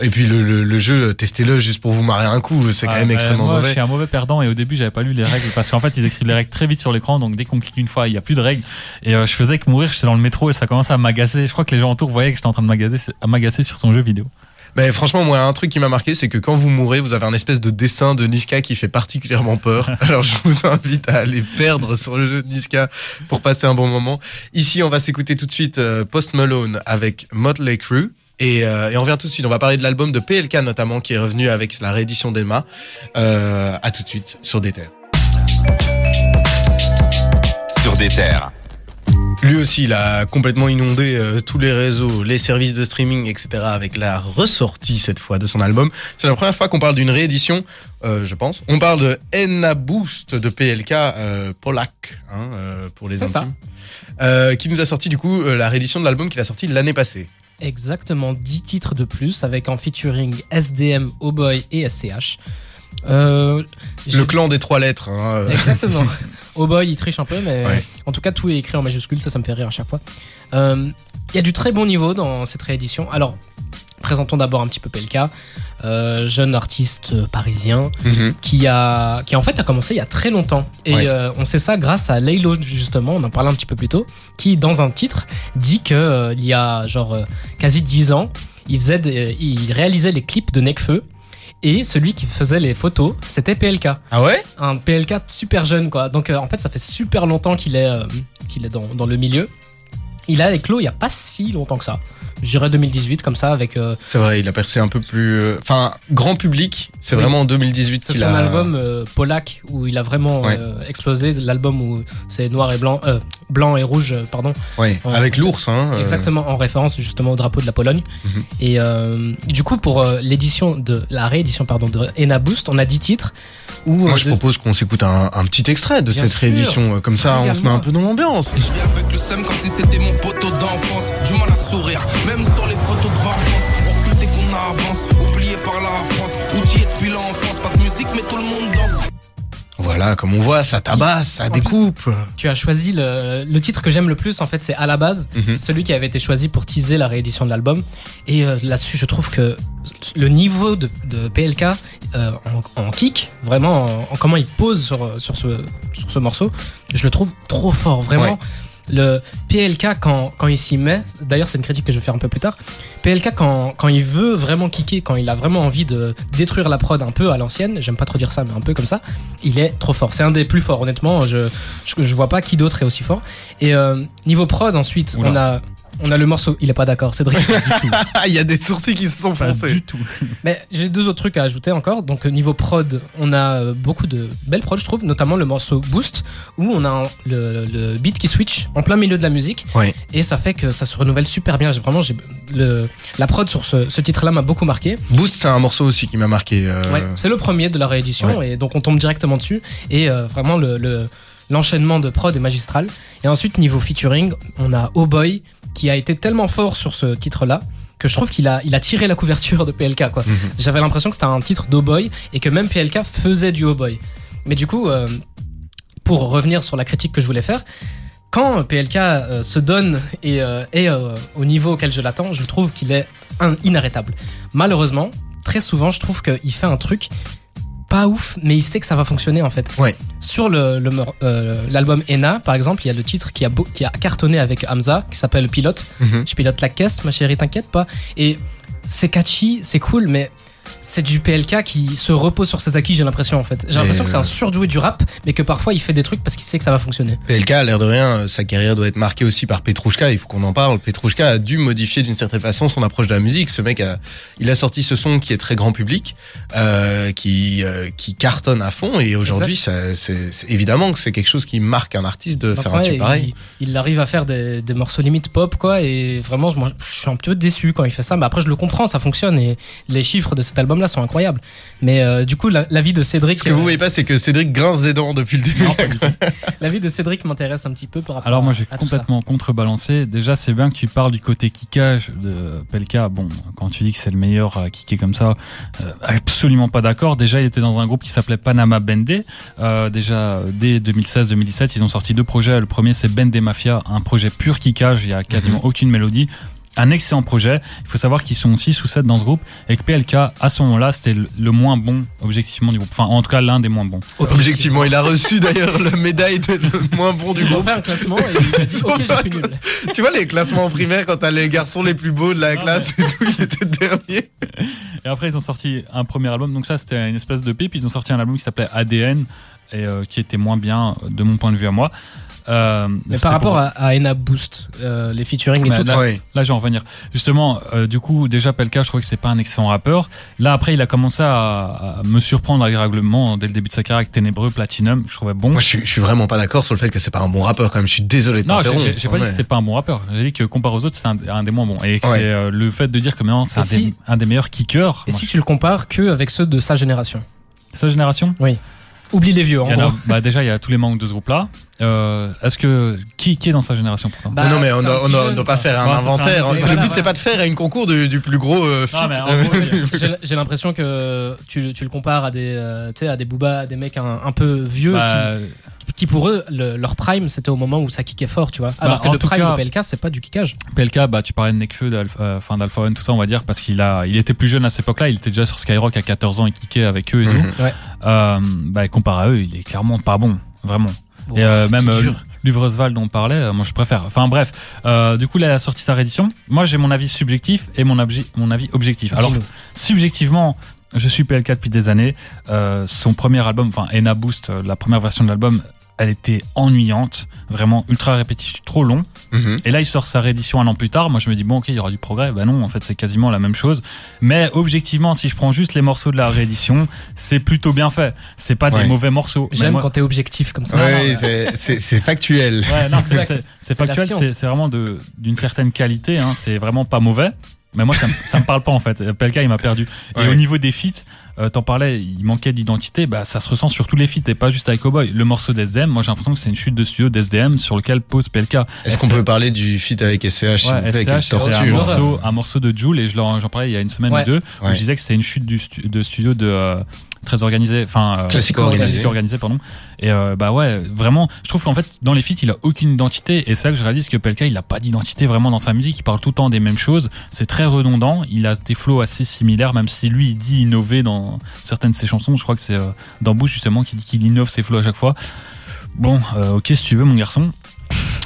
et puis le, le, le jeu euh, testez-le juste pour vous marrer un coup, c'est quand Ah, même bah, extrêmement moi, Je mauvais. suis un mauvais perdant et au début j'avais pas lu les règles parce qu'en fait ils écrivent les règles très vite sur l'écran donc dès qu'on clique une fois il y a plus de règles et euh, je faisais que mourir j'étais dans le métro et ça commençait à m'agacer. Je crois que les gens autour voyaient que j'étais en train de m'agacer sur son jeu vidéo. Mais franchement, moi, un truc qui m'a marqué, c'est que quand vous mourrez, vous avez un espèce de dessin de Niska qui fait particulièrement peur. Alors, je vous invite à aller perdre sur le jeu de Niska pour passer un bon moment. Ici, on va s'écouter tout de suite euh, Post Malone avec Motley Crue. Et, euh, et on revient tout de suite. On va parler de l'album de PLK notamment, qui est revenu avec la réédition d'Emma. Euh, à tout de suite sur des terres. Sur des terres. Lui aussi, il a complètement inondé euh, tous les réseaux, les services de streaming, etc. avec la ressortie cette fois de son album. C'est la première fois qu'on parle d'une réédition, euh, je pense. On parle de Enna Boost de PLK euh, Polak, hein, euh, pour les ça. intimes, euh, qui nous a sorti du coup la réédition de l'album qu'il a sorti l'année passée. Exactement 10 titres de plus avec en featuring SDM, Oh Boy et SCH. Euh, Le clan des trois lettres. Hein, euh. Exactement. Oh boy, il triche un peu, mais Ouais. en tout cas, tout est écrit en majuscule, ça, ça me fait rire à chaque fois. Euh, Il y a du très bon niveau dans cette réédition. Alors, présentons d'abord un petit peu euh, jeune artiste parisien Mhm. qui a, qui en fait a commencé il y a très longtemps. Et Ouais. euh, on sait ça grâce à Laylo, justement, on en parlait un petit peu plus tôt, qui, dans un titre, dit que euh, il y a genre quasi 10 ans, il, faisait des- il réalisait les clips de Necfeu. Et celui qui faisait les photos, c'était PLK Ah ouais? Un PLK super jeune quoi. Donc euh, en fait ça fait super longtemps qu'il est, euh, qu'il est dans, dans le milieu. Il a éclos il y a pas si longtemps que ça. Je dirais 2018 comme ça avec euh, C'est vrai, il a percé un peu plus. euh, Enfin, grand public. C'est Oui. vraiment en 2018 c'est qu'il son a. album euh, Polak où il a vraiment Ouais. euh, explosé. L'album où c'est noir et blanc, euh, blanc et rouge pardon. Ouais, avec l'ours. Hein, euh. Exactement en référence justement au drapeau de la Pologne. Mhm. Et euh, du coup pour euh, l'édition de la réédition pardon de Ena Boost on a 10 titres où Moi, euh, je de- propose qu'on s'écoute un, un petit extrait de Bien cette sûr. réédition. Comme ça, on se met un peu dans l'ambiance. Je viens avec le seum comme si c'était mon poteau d'enfance. Du mal à sourire, même sur les photos de vacances. On recule dès qu'on avance, oublié par la France. Outillé depuis l'enfance, pas de musique, mais tout le monde danse. Voilà, comme on voit, ça tabasse, ça En plus- découpe. Tu as choisi le, le titre que j'aime le plus, en fait, c'est à la base, Mhm. c'est celui qui avait été choisi pour teaser la réédition de l'album. Et euh, là-dessus, je trouve que le niveau de, de PLK euh, en, en kick, vraiment, en, en comment il pose sur, sur, ce, sur ce morceau, je le trouve trop fort, vraiment. Ouais. Le PLK, quand, quand il s'y met, d'ailleurs, c'est une critique que je vais faire un peu plus tard. PLK, quand, quand il veut vraiment kicker, quand il a vraiment envie de détruire la prod un peu à l'ancienne, j'aime pas trop dire ça, mais un peu comme ça, il est trop fort. C'est un des plus forts, honnêtement. Je, je, je vois pas qui d'autre est aussi fort. Et euh, niveau prod, ensuite, Oula. on a, on a le morceau. Il est pas d'accord, Cédric. Ah, il y a des sourcils qui se sont Pas foncés. du tout. Mais j'ai deux autres trucs à ajouter encore. Donc euh, niveau prod, on a euh, beaucoup de belles prods, je trouve, notamment le morceau Boost, où on a le, le beat qui switch en plein milieu de la musique, et ça fait que ça se renouvelle super bien. J'ai vraiment, j'ai le la prod sur ce, ce titre-là m'a beaucoup marqué. Boost, c'est un morceau aussi qui m'a marqué. euh, Ouais, c'est le premier de la réédition, et donc on tombe directement dessus. Et euh, vraiment le, le- l'enchaînement de prod est magistral. Et ensuite niveau featuring, on a Oh Boy qui a été tellement fort sur ce titre-là que je trouve qu'il a, il a tiré la couverture de PLK quoi. Mhm. J'avais l'impression que c'était un titre d'O Boy et que même PLK faisait du Oh Boy. Mais du coup, euh, pour revenir sur la critique que je voulais faire, quand PLK euh, se donne et euh, est euh, au niveau auquel je l'attends, je trouve qu'il est un- inarrêtable. Malheureusement, très souvent, je trouve qu'il fait un truc pas ouf, mais il sait que ça va fonctionner en fait. Ouais. Sur le- le euh, l'album Ena, par exemple, il y a le titre qui a, beau- qui a cartonné avec Hamza, qui s'appelle Pilote. Mhm. Je pilote la caisse, ma chérie, t'inquiète pas. Et c'est catchy, c'est cool, mais c'est du PLK qui se repose sur ses acquis, j'ai l'impression en fait. J'ai l'impression que c'est un surdoué du rap, mais que parfois il fait des trucs parce qu'il sait que ça va fonctionner. PLK, à l'air de rien, sa carrière doit être marquée aussi par Petrouchka. Il faut qu'on en parle. Petrouchka a dû modifier d'une certaine façon son approche de la musique. Ce mec a, il a sorti ce son qui est très grand public, euh, qui euh, qui cartonne à fond. Et aujourd'hui, c'est évidemment que c'est quelque chose qui marque un artiste de Donc, faire un truc pareil. Il, il arrive à faire des, des morceaux limite pop, quoi, et vraiment, moi, je suis un peu déçu quand il fait ça. Mais après, je le comprends, ça fonctionne, et les chiffres de cet album-là sont incroyables. Mais euh, du coup, la, la vie de Cédric, Ce que vous voyez pas, c'est que Cédric grince des dents depuis le début. la vie de Cédric m'intéresse un petit peu par rapport Alors moi j'ai complètement contrebalancé. Déjà c'est bien que tu parles du côté kickage de Pelka. Bon, quand tu dis que c'est le meilleur à kicker comme ça, euh, absolument pas d'accord. Déjà il était dans un groupe qui s'appelait Panama Bende. Euh, déjà dès 2016-2017 ils ont sorti deux projets. Le premier c'est Bende Mafia, un projet pur kickage. Il y a quasiment aucune mélodie. Un excellent projet. Il faut savoir qu'ils sont 6 ou 7 dans ce groupe et que PLK, à ce moment-là, c'était le, moins bon, objectivement, du groupe. Enfin, en tout cas, l'un des moins bons. Objectivement, il a reçu d'ailleurs le médaille de le moins bon du Ils ont groupe. fait un classement et il a dit ok je suis nul. Tu vois les classements en primaire quand t'as les garçons les plus beaux de la classe et tout, il était dernier. Et après, ils ont sorti un premier album. Donc ça, c'était une espèce de pipe. Ils ont sorti un album qui s'appelait ADN et euh, qui était moins bien de mon point de vue à moi. Euh, Mais par rapport pour- à, à Ena Boost, euh, les featuring et tout. là-. Là, je vais en revenir. Justement, euh, du coup, déjà, Pelka, je trouvais que c'est pas un excellent rappeur. Là, après, il a commencé à, à me surprendre agréablement dès le début de sa carrière avec Ténébreux, Platinum. Je trouvais bon. Moi, je suis, je suis vraiment pas d'accord sur le fait que c'est pas un bon rappeur quand même. Je suis désolé de non, j'ai- pas dit que c'était pas un bon rappeur. J'ai dit que comparé aux autres, c'est un, un des moins bons. Et Ouais. c'est euh, le fait de dire que maintenant, c'est un, si- des, un des meilleurs kickers. Et Moi, si tu le compares que avec ceux de sa génération? Sa génération? Oublie les vieux en y en a- gros. bah, Déjà, il y a tous les membres de ce groupe-là. Euh, Est-ce que. Qui, qui est dans sa génération pourtant Bah, non, mais on un doit, pas faire un Ouais, un inventaire. le Voilà, but, c'est pas de faire une concours du, du plus gros euh, J'ai l'impression que tu, tu le compares à des, euh, tu sais, à des boobas, à des mecs un, un peu vieux Bah, qui, qui pour eux, le- leur prime, c'était au moment où ça kickait fort, tu vois. Alors Bah, que en le tout prime cas- de PLK, c'est pas du kickage. PLK, bah, tu parlais de Nekfeu, d'Alpha, euh, enfin, d'Alpha One, tout ça, on va dire, parce qu'il a, il était plus jeune à cette époque-là, il était déjà sur Skyrock à 14 ans, il kickait avec eux et tout. Mhm. Ouais. Euh, bah, comparé à eux, il est clairement pas bon, vraiment. Bon, et euh, même euh, dur. Luvresval dont on parlait, euh, moi je préfère. Enfin bref, euh, du coup, là, il a sorti sa réédition. Moi, j'ai mon avis subjectif et mon, obje- mon avis objectif. Alors, subjectivement, je suis PLK depuis des années. Euh, son premier album, enfin Ena Boost, la première version de l'album, elle était ennuyante, vraiment ultra répétitive, trop long. Mhm. Et là, il sort sa réédition un an plus tard. Moi, je me dis, bon, ok, il y aura du progrès. Bah non, en fait, c'est quasiment la même chose. Mais objectivement, si je prends juste les morceaux de la réédition, c'est plutôt bien fait. C'est pas Ouais. des mauvais morceaux. J'aime moi- quand t'es objectif comme ça. Ouais, c'est- factuel. C'est- factuel, c'est vraiment de- d'une certaine qualité. Hein, c'est vraiment pas mauvais. Mais moi, ça, me- ça me parle pas en fait. Pelka, il m'a perdu. Et au niveau des feats, euh, t'en parlais, il manquait d'identité. Bah, ça se ressent sur tous les feats et pas juste avec Cowboy. Le morceau d'SDM, moi, j'ai l'impression que c'est une chute de studio d'SDM sur lequel pose Pelka. Est-ce qu'on peut parler du feat avec SCH Ouais, c'est un torture. morceau, un morceau de Joule et je j'en parlais il y a une semaine Ouais. ou deux où Ouais. je disais que c'était une chute du stu- de studio de euh, très organisé, enfin euh, Classico organisé. organisé, pardon. Et euh, bah ouais, vraiment, je trouve qu'en fait dans les feats il a aucune identité et c'est là que je réalise que Pelka il a pas d'identité vraiment dans sa musique, il parle tout le temps des mêmes choses, c'est très redondant, il a des flows assez similaires même si lui il dit innover dans certaines de ses chansons, je crois que c'est euh, dans justement qui dit qu'il innove ses flows à chaque fois. Bon, euh, ok si tu veux mon garçon.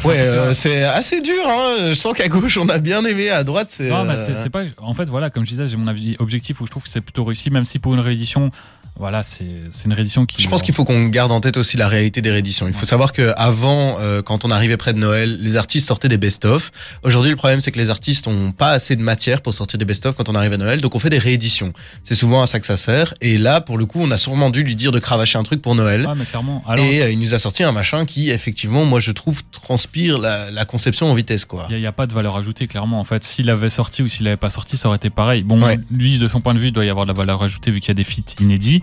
Ouais, euh, c'est assez dur. Hein. Je sens qu'à gauche on a bien aimé, à droite c'est. Non, euh, c'est pas. En fait, voilà, comme je disais, j'ai mon objectif où je trouve que c'est plutôt réussi, même si pour une réédition, voilà, c'est c'est une réédition qui. Je pense qu'il faut qu'on garde en tête aussi la réalité des rééditions. Il faut savoir que avant, euh, quand on arrivait près de Noël, les artistes sortaient des best-of. Aujourd'hui, le problème c'est que les artistes ont pas assez de matière pour sortir des best-of quand on arrive à Noël, donc on fait des rééditions. C'est souvent à ça que ça sert. Et là, pour le coup, on a sûrement dû lui dire de cravacher un truc pour Noël. Ouais, mais clairement. Alors, et euh, il nous a sorti un machin qui, effectivement, moi je trouve transpire la, la conception en vitesse, quoi. il n'y a, pas de valeur ajoutée, clairement. En fait, s'il avait sorti ou s'il avait pas sorti, ça aurait été pareil. Bon, Ouais. lui, de son point de vue, il doit y avoir de la valeur ajoutée vu qu'il y a des feats inédits.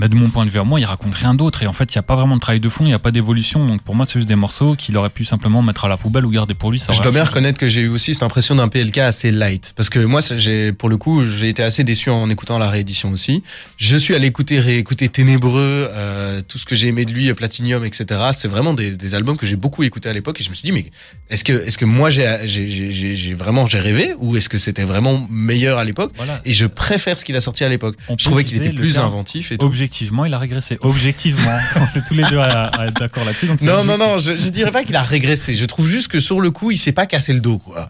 Mais de mon point de vue à moi, il raconte rien d'autre. Et en fait, il n'y a pas vraiment de travail de fond, il n'y a pas d'évolution. Donc pour moi, c'est juste des morceaux qu'il aurait pu simplement mettre à la poubelle ou garder pour lui. Ça Je dois bien reconnaître que j'ai eu aussi cette impression d'un PLK assez light. Parce que moi, j'ai, pour le coup, j'ai été assez déçu en écoutant la réédition aussi. Je suis allé écouter, réécouter Ténébreux, euh, tout ce que j'ai aimé de lui, Platinum, etc. C'est vraiment des, des albums que j'ai beaucoup écoutés à l'époque et je me suis dit, mais est-ce que, est-ce que moi j'ai, vraiment, j'ai rêvé ou est-ce que c'était vraiment meilleur à l'époque? Voilà. Et je préfère ce qu'il a sorti à l'époque. Je trouvais qu'il était plus inventif et tout. Objectivement, il a régressé. Objectivement. On est tous les deux à, à être d'accord là-dessus. donc Non, non, non, je, je dirais pas qu'il a régressé. Je trouve juste que sur le coup, il s'est pas cassé le dos, quoi.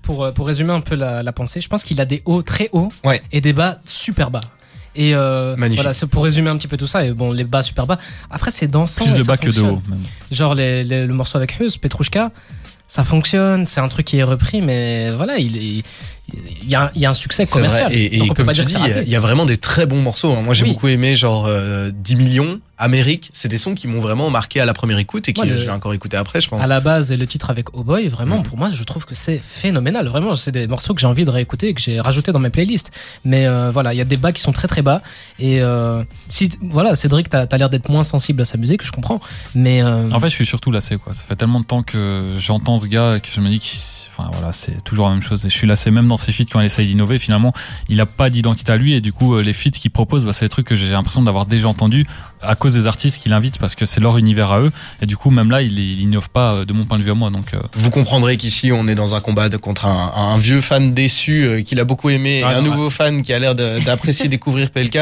Pour, euh, pour résumer un peu la, la pensée, je pense qu'il a des hauts très hauts Ouais. et des bas super bas. Et euh, Magnifique. voilà, c'est pour résumer un petit peu tout ça. Et bon, les bas super bas. Après, c'est dansant. Plus de bas que de haut. même. Genre les- les- le morceau avec Hus, Petrushka, ça fonctionne. C'est un truc qui est repris, mais voilà, il est. Il y, a, un- il y a un succès vrai. commercial. Et, et comme tu dis, que il y, a- vraiment des très bons morceaux. hein. Moi, j'ai Oui. beaucoup aimé genre euh, 10 millions, Amérique. C'est des sons qui m'ont vraiment marqué à la première écoute et qui Ouais, vais encore écouter après, je pense. À la base, et le titre avec Oh Boy, vraiment, Mhm. pour moi, je trouve que c'est phénoménal. Vraiment, c'est des morceaux que j'ai envie de réécouter et que j'ai rajouté dans mes playlists. Mais euh, voilà, il y a des bas qui sont très très bas. Et euh, si, voilà, Cédric, t'as as, l'air d'être moins sensible à sa musique, je comprends. Mais euh, En fait, je suis surtout lassé, quoi. Ça fait tellement de temps que j'entends ce gars que je me dis que, enfin, voilà, c'est toujours la même chose. Et je suis lassé même dans ses feats quand il essaye d'innover. Finalement, il a pas d'identité à lui et du coup, euh, les feats qu'il propose, bah, c'est des trucs que j'ai l'impression d'avoir déjà entendu à cause des artistes qu'il invite parce que c'est leur univers à eux. Et du coup, même là, il, il innove pas euh, de mon point de vue à moi. Donc, euh, Vous comprendrez qu'ici, on est dans un combat de- contre un, un vieux fan déçu euh, qu'il a beaucoup aimé Ah, et un nouveau fan qui a l'air d'apprécier découvrir PLK.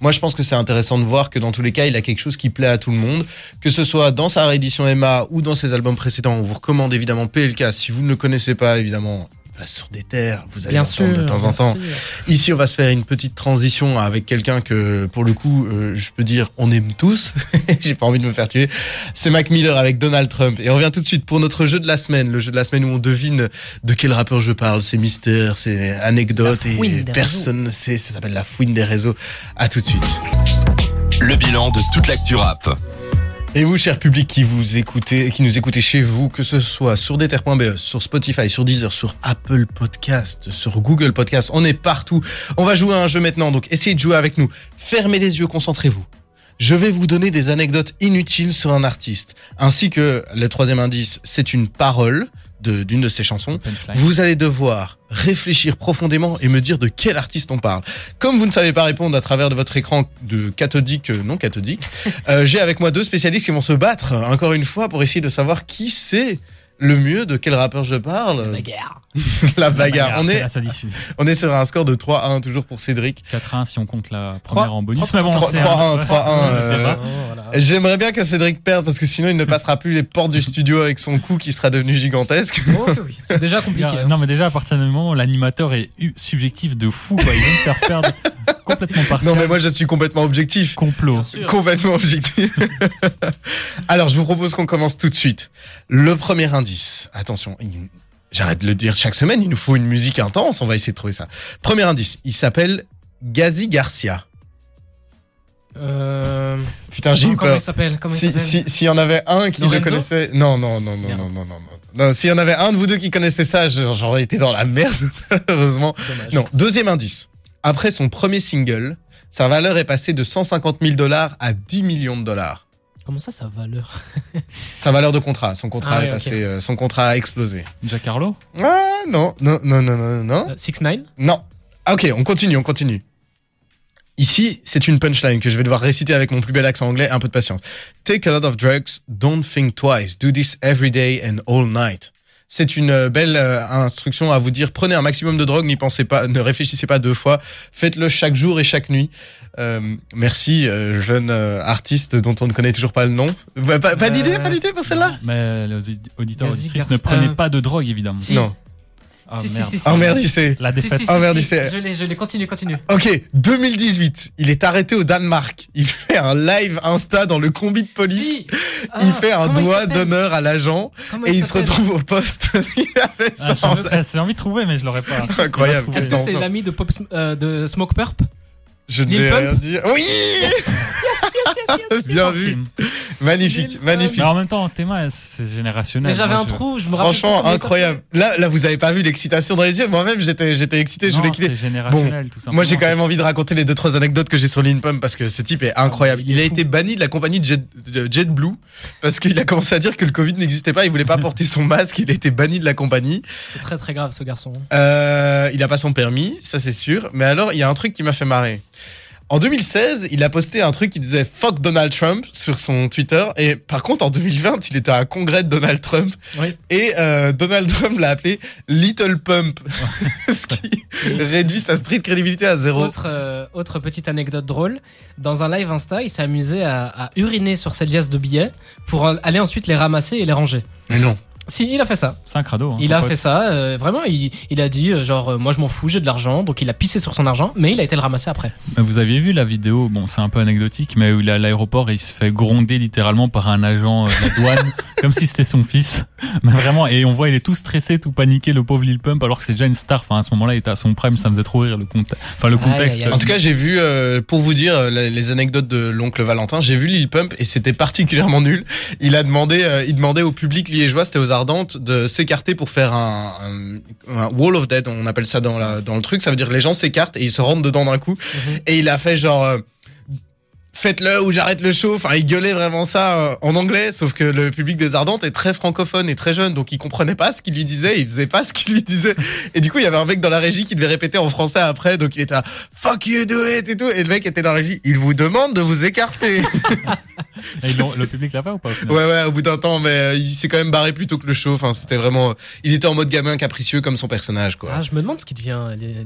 Moi, je pense que c'est intéressant de voir que dans tous les cas, il a quelque chose qui plaît à tout le monde, que ce soit dans sa réédition Emma ou dans ses albums précédents. On vous recommande évidemment PLK. Si vous ne le connaissez pas, évidemment, sur des terres, vous allez Bien sûr. de temps en temps. sûr. Ici, on va se faire une petite transition avec quelqu'un que, pour le coup, euh, je peux dire, on aime tous. J'ai pas envie de me faire tuer. C'est Mac Miller avec Donald Trump. Et on revient tout de suite pour notre jeu de la semaine. Le jeu de la semaine où on devine de quel rappeur je parle. C'est mystère, c'est anecdote et personne ne sait. Ça s'appelle la fouine des réseaux. À tout de suite. Le bilan de toute l'actu rap. Et vous, cher public qui vous écoutez, qui nous écoutez chez vous, que ce soit sur Deter.be, sur Spotify, sur Deezer, sur Apple Podcast, sur Google Podcast, on est partout. On va jouer à un jeu maintenant, donc essayez de jouer avec nous. Fermez les yeux, concentrez-vous. Je vais vous donner des anecdotes inutiles sur un artiste, ainsi que le troisième indice, c'est une parole d'une de ses chansons. Vous allez devoir réfléchir profondément et me dire de quel artiste on parle. Comme vous ne savez pas répondre à travers de votre écran de cathodique euh, non cathodique, euh, j'ai avec moi deux spécialistes qui vont se battre encore une fois pour essayer de savoir qui c'est le mieux de quel rappeur je parle. Bagarre. La bagarre. On c'est est, la seule issue. on est sur un score de 3-1 toujours pour Cédric. 4-1 si on compte la première Trois- en bonus. trois- mais bon, 3-1, c'est un- 3-1. euh, Oh, voilà. J'aimerais bien que Cédric perde parce que sinon il ne passera plus les portes du studio avec son coup qui sera devenu gigantesque. Oh, oui. C'est déjà compliqué. Hein. Non, mais déjà, à partir du moment où l'animateur est subjectif de fou, quoi, il vient de faire perdre complètement partiel. Non mais moi je suis complètement objectif. complot. Complètement objectif. Alors, je vous propose qu'on commence tout de suite. Le premier indice. Attention, il- j'arrête de le dire chaque semaine, il nous faut une musique intense, on va essayer de trouver ça. Premier indice, il s'appelle Gazi Garcia. Euh, Putain, j'ai eu comment peur. il s'appelle Comment il Si, si, s'il y en avait un qui le connaissait. Non, non, non, non, non, non, non, non. S'il y en avait un de vous deux qui connaissait ça, j'aurais j'aurais été dans la merde, heureusement. Dommage. Non, deuxième indice. Après son premier single, sa valeur est passée de 150 000 dollars à 10 millions de dollars. Comment ça, sa valeur Sa valeur de contrat, son contrat Ah est oui, passé, euh, son contrat a explosé. Giancarlo Ah non, non, non, non, non, non, 6 9 non. Ah, ok, on continue, on continue. Ici, c'est une punchline que je vais devoir réciter avec mon plus bel accent anglais. Un peu de patience. Take a lot of drugs, don't think twice, do this every day and all night. C'est une euh, belle euh, instruction à vous dire. Prenez un maximum de drogue, n'y pensez pas, ne réfléchissez pas deux fois. Faites-le chaque jour et chaque nuit. Euh, merci, euh, jeune euh, artiste dont on ne connaît toujours pas le nom. Bah, Pas, pas Euh, d'idée, pas d'idée pour celle-là? Mais les audi- auditeurs auditrices ne Euh, pas de drogue, évidemment. si. Non. Ah, Si, si, merde. si, si. Oh sait. La Si, défaite. si, si, Ah, merde, si. il sait. Je l'ai, je l'ai. Continue, continue. Ok, 2018, il est arrêté au Danemark. Il fait un live Insta dans le combi de police. Si. il Ah, fait un doigt d'honneur à l'agent Comment et il se retrouve au poste. il avait Ah, ça. j'ai- j'ai envie de trouver, mais je l'aurais pas. C'est incroyable. Est-ce que c'est l'ami de, Pop, euh, de Smoke Purp Je ne vais rien dire. Oui Bien vu. Magnifique, magnifique. Mais en même temps, Théma, c'est générationnel. Mais j'avais un je- trou, je me rappelle. Franchement, incroyable. Là, là, vous avez pas vu l'excitation dans les yeux. Moi-même, j'étais, j'étais excité. Je Non, voulais quitter. c'est générationnel, tout simplement. Moi, j'ai quand même envie de raconter les deux trois anecdotes que j'ai sur Lil Pump parce que ce type est incroyable. il est a fou. été banni de la compagnie Jet, de JetBlue parce qu'il a commencé à dire que le Covid n'existait pas. Il voulait pas porter son masque. Il a été banni de la compagnie. C'est très très grave ce garçon. Euh, il a pas son permis, ça c'est sûr. Mais alors, il y a un truc qui m'a fait marrer. En 2016, il a posté un truc qui disait fuck Donald Trump sur son Twitter. Et par contre, en 2020, il était à un congrès de Donald Trump. Oui. Et euh, Donald Trump l'a appelé Little Pump. Ce qui réduit sa street crédibilité à zéro. Autre, euh, autre petite anecdote drôle. Dans un live Insta, il s'est amusé à, à uriner sur ses liasses de billets pour aller ensuite les ramasser et les ranger. Mais non. Si, il a fait ça. C'est un crado. hein, Il a pote. fait ça. euh, vraiment, il, il a dit euh, genre, euh, moi je m'en fous, j'ai de l'argent. Donc il a pissé sur son argent, mais il a été le ramasser après. Mais vous aviez vu la vidéo, bon c'est un peu anecdotique, mais où il est à l'aéroport et il se fait gronder littéralement par un agent euh, de la douane, comme si c'était son fils. Mais vraiment, et on voit il est tout stressé, tout paniqué, le pauvre Lil Pump, alors que c'est déjà une star. Enfin à ce moment-là, il était à son prime, ça me faisait trop rire le contexte. Enfin le contexte. En tout cas, j'ai vu, euh, pour vous dire les, les anecdotes de l'oncle Valentin, j'ai vu Lil Pump et c'était particulièrement nul. Il a demandé, euh, il demandait au public liégeois, c'était aux Ardentes, de s'écarter pour faire un, un- un wall of dead, on appelle ça dans, la, dans le truc. Ça veut dire que les gens s'écartent et ils se rentrent dedans d'un coup. Et il a fait genre. Euh, faites-le ou j'arrête le show. Enfin, il gueulait vraiment ça euh, en anglais, sauf que le public des Ardentes est très francophone et très jeune, donc il comprenait pas ce qu'il lui disait, il faisait pas ce qu'il lui disait. Et du coup, il y avait un mec dans la régie qui devait répéter en français après, donc il était là, fuck you do it et tout. Et le mec était dans la régie, il vous demande de vous écarter. Et le public l'a fait ou pas au ouais, ouais, au bout d'un temps, mais euh, il s'est quand même barré plutôt que le show. Enfin, c'était vraiment, il était en mode gamin capricieux comme son personnage, quoi. Ah, je me demande ce qui devient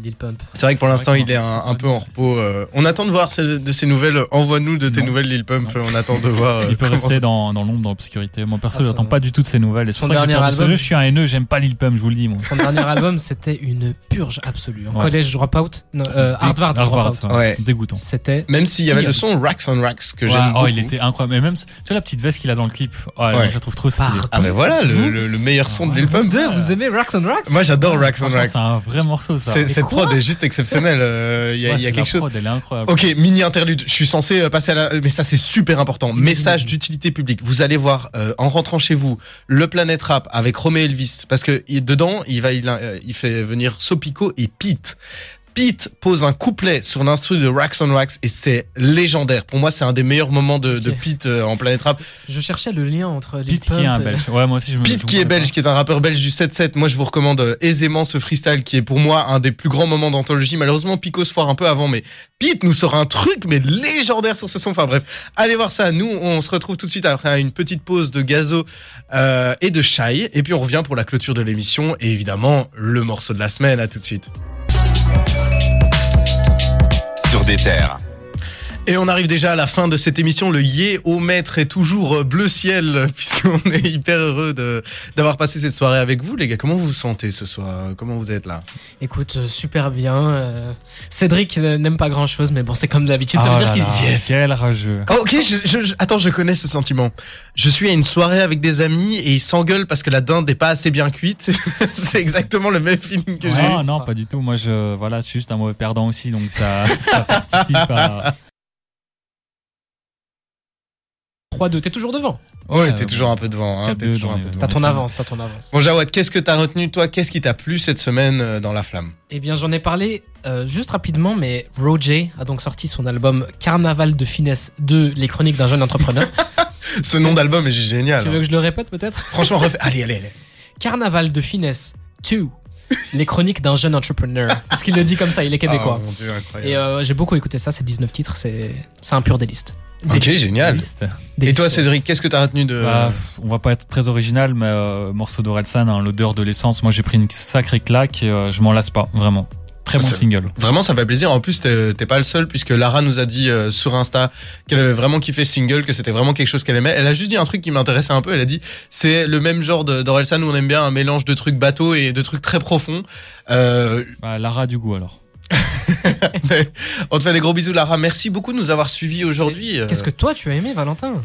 Lil Pump. C'est vrai que pour l'instant, il est un, un peu en repos. euh, on attend de voir ce- de ses nouvelles. Envoie-nous de tes Non. nouvelles, Lil Pump. On attend de voir. euh, Il peut comment rester ça- dans, dans l'ombre, dans l'obscurité. Moi, perso, Ah, j'attends pas du tout de ses nouvelles. Et son dernier ce album- jeu. Je suis un haineux, j'aime pas Lil Pump, je vous le dis, moi. Son dernier album, c'était une purge absolue. En Ouais. collège Dropout, non, euh, Harvard Harvard, Dropout. Ouais. Dégoûtant. C'était Même s'il y avait le son Racks on Racks que Ouais, j'aime oh, beaucoup. il était incroyable. Mais même, tu vois la petite veste qu'il a dans le clip. Oh, Ouais. je la trouve trop stylée. Ah mais voilà le, le- le meilleur son de Lil Vous Pump. deux, vous aimez Racks and Racks? Moi j'adore Racks on Racks. C'est un vrai morceau, ça. Cette prod est juste exceptionnelle. euh, Il y a, quelque chose. prod, elle est incroyable. Ok, mini interlude. Je suis censé euh, passer à la, mais ça c'est super important. Message d'utilité publique. Vous allez voir euh, en rentrant chez vous le Planet Rap avec Romeo Elvis parce que dedans il va il, euh, il fait venir Sopico et Pete. Pete pose un couplet sur l'instru de Racks on Racks et c'est légendaire. Pour moi, c'est un des meilleurs moments de. Pete euh, en Planet Rap. Je cherchais le lien entre Pete qui est un belge. Ouais, moi aussi, je me Pete qui est belge, qui est un rappeur belge du 7-7. Moi, je vous recommande euh, aisément ce freestyle qui est pour moi un des plus grands moments d'anthologie. Malheureusement, Pico se foire un peu avant, mais Pete nous sort un truc, mais légendaire sur ce son. Enfin bref, allez voir ça. Nous, on se retrouve tout de suite après une petite pause de gazo euh, et de chai. Et puis on revient pour la clôture de l'émission. Et évidemment, le morceau de la semaine. À tout de suite. Sur des terres. Et on arrive déjà à la fin de cette émission. Le yé au maître est toujours euh, bleu ciel, puisqu'on est hyper heureux d'avoir passé cette soirée avec vous, les gars. Comment vous vous sentez ce soir? Comment vous êtes là? Écoute, euh, super bien. euh, Cédric n'aime pas grand chose, mais bon, c'est comme d'habitude. Ça Oh veut dire là qu'il. Yes. Quel rageux. Oh, ok, je, je- je- attends, je connais ce sentiment. Je suis à une soirée avec des amis et ils s'engueulent parce que la dinde n'est pas assez bien cuite. C'est exactement le même feeling que j'ai eu. Non, non, pas du tout. Moi, je, voilà, je suis juste un mauvais perdant aussi, donc ça, ça participe à. 3-2, t'es toujours devant. Ouais, t'es bon. toujours un peu devant. Hein, t'es 4-2 toujours un peu devant. T'as ton avance, t'as ton avance. Bon, Jawad, qu'est-ce que t'as retenu, toi? Qu'est-ce qui t'a plu cette semaine euh, dans La Flamme? Eh bien, j'en ai parlé euh, juste rapidement, mais Roger a donc sorti son album Carnaval de finesse 2, les chroniques d'un jeune entrepreneur. Ce nom d'album est génial. tu veux que je le répète peut-être? Franchement, refais. Allez, allez, allez. Carnaval de finesse 2, les chroniques d'un jeune entrepreneur. Parce qu'il le dit comme ça, il est québécois. Oh, mon Dieu, incroyable. Et euh, j'ai beaucoup écouté ça, c'est 19 titres, c'est c'est un pur délice. ok, génial. Et toi. Cédric, qu'est-ce que t'as retenu de. Bah, on va pas être très original, mais euh, morceau d'Orelsan, hein, l'odeur de l'essence. Moi, j'ai pris une sacrée claque euh, je m'en lasse pas, vraiment. Très bon single. Vraiment, ça fait plaisir. En plus, t'es pas le seul, puisque Lara nous a dit euh, sur Insta qu'elle avait vraiment kiffé single, que c'était vraiment quelque chose qu'elle aimait. Elle a juste dit un truc qui m'intéressait un peu. Elle a dit c'est le même genre de- d'Orelsan où on aime bien un mélange de trucs bateaux et de trucs très profonds. Euh, Bah, Lara du goût alors. on te fait des gros bisous, Lara. Merci beaucoup de nous avoir suivis aujourd'hui. Qu'est-ce Euh, que toi tu as aimé, Valentin?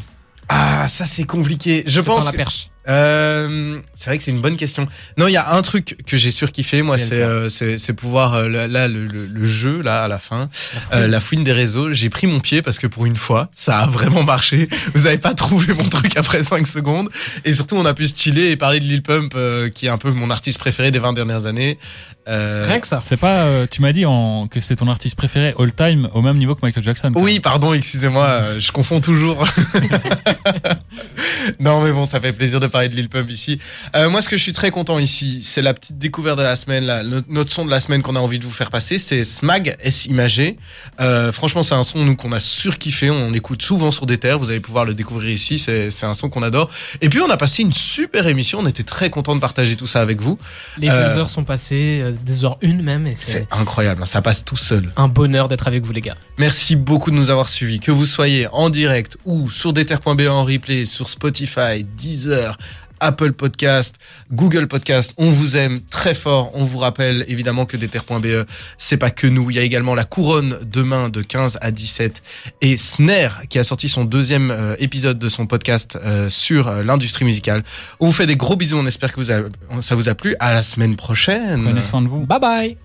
Ah, ça c'est compliqué. Je Je pense. la que- perche. Euh, c'est vrai que c'est une bonne question. Non, il y a un truc que j'ai surkiffé, moi, c'est euh, c'est pouvoir euh, là, le, le- le jeu là à la fin, euh, la fouine des réseaux. J'ai pris mon pied parce que pour une fois, ça a vraiment marché. Vous avez pas trouvé mon truc après 5 secondes, et surtout on a pu chiller et parler de Lil Pump, euh, qui est un peu mon artiste préféré des 20 dernières années. Euh, Rien que ça. C'est pas, euh, tu m'as dit en, que c'est ton artiste préféré all time au même niveau que Michael Jackson. Oui, pardon, excusez-moi, je confonds toujours. non, mais bon, ça fait plaisir de de Lil Pump ici. Euh, moi, ce que je suis très content ici, c'est la petite découverte de la semaine, là, notre, son de la semaine qu'on a envie de vous faire passer, c'est Smag S Imagé. Euh, franchement, c'est un son nous qu'on a surkiffé, on écoute souvent sur des terres, vous allez pouvoir le découvrir ici, c'est c'est un son qu'on adore. Et puis, on a passé une super émission, on était très content de partager tout ça avec vous. Les Euh, deux heures sont passées, euh, des heures une même, et C'est c'est incroyable, hein, ça passe tout seul. un bonheur d'être avec vous les gars. Merci beaucoup de nous avoir suivis. Que vous soyez en direct ou sur deter.be en replay, sur Spotify, Deezer, Apple Podcast, Google Podcast, on vous aime très fort. On vous rappelle évidemment que deter.be, c'est pas que nous. Il y a également la couronne demain de 15 à 17 et Snare qui a sorti son deuxième euh, épisode de son podcast euh, sur euh, l'industrie musicale. On vous fait des gros bisous. On espère que vous ça vous a plu. À la semaine prochaine. Prenez soin de vous. Bye bye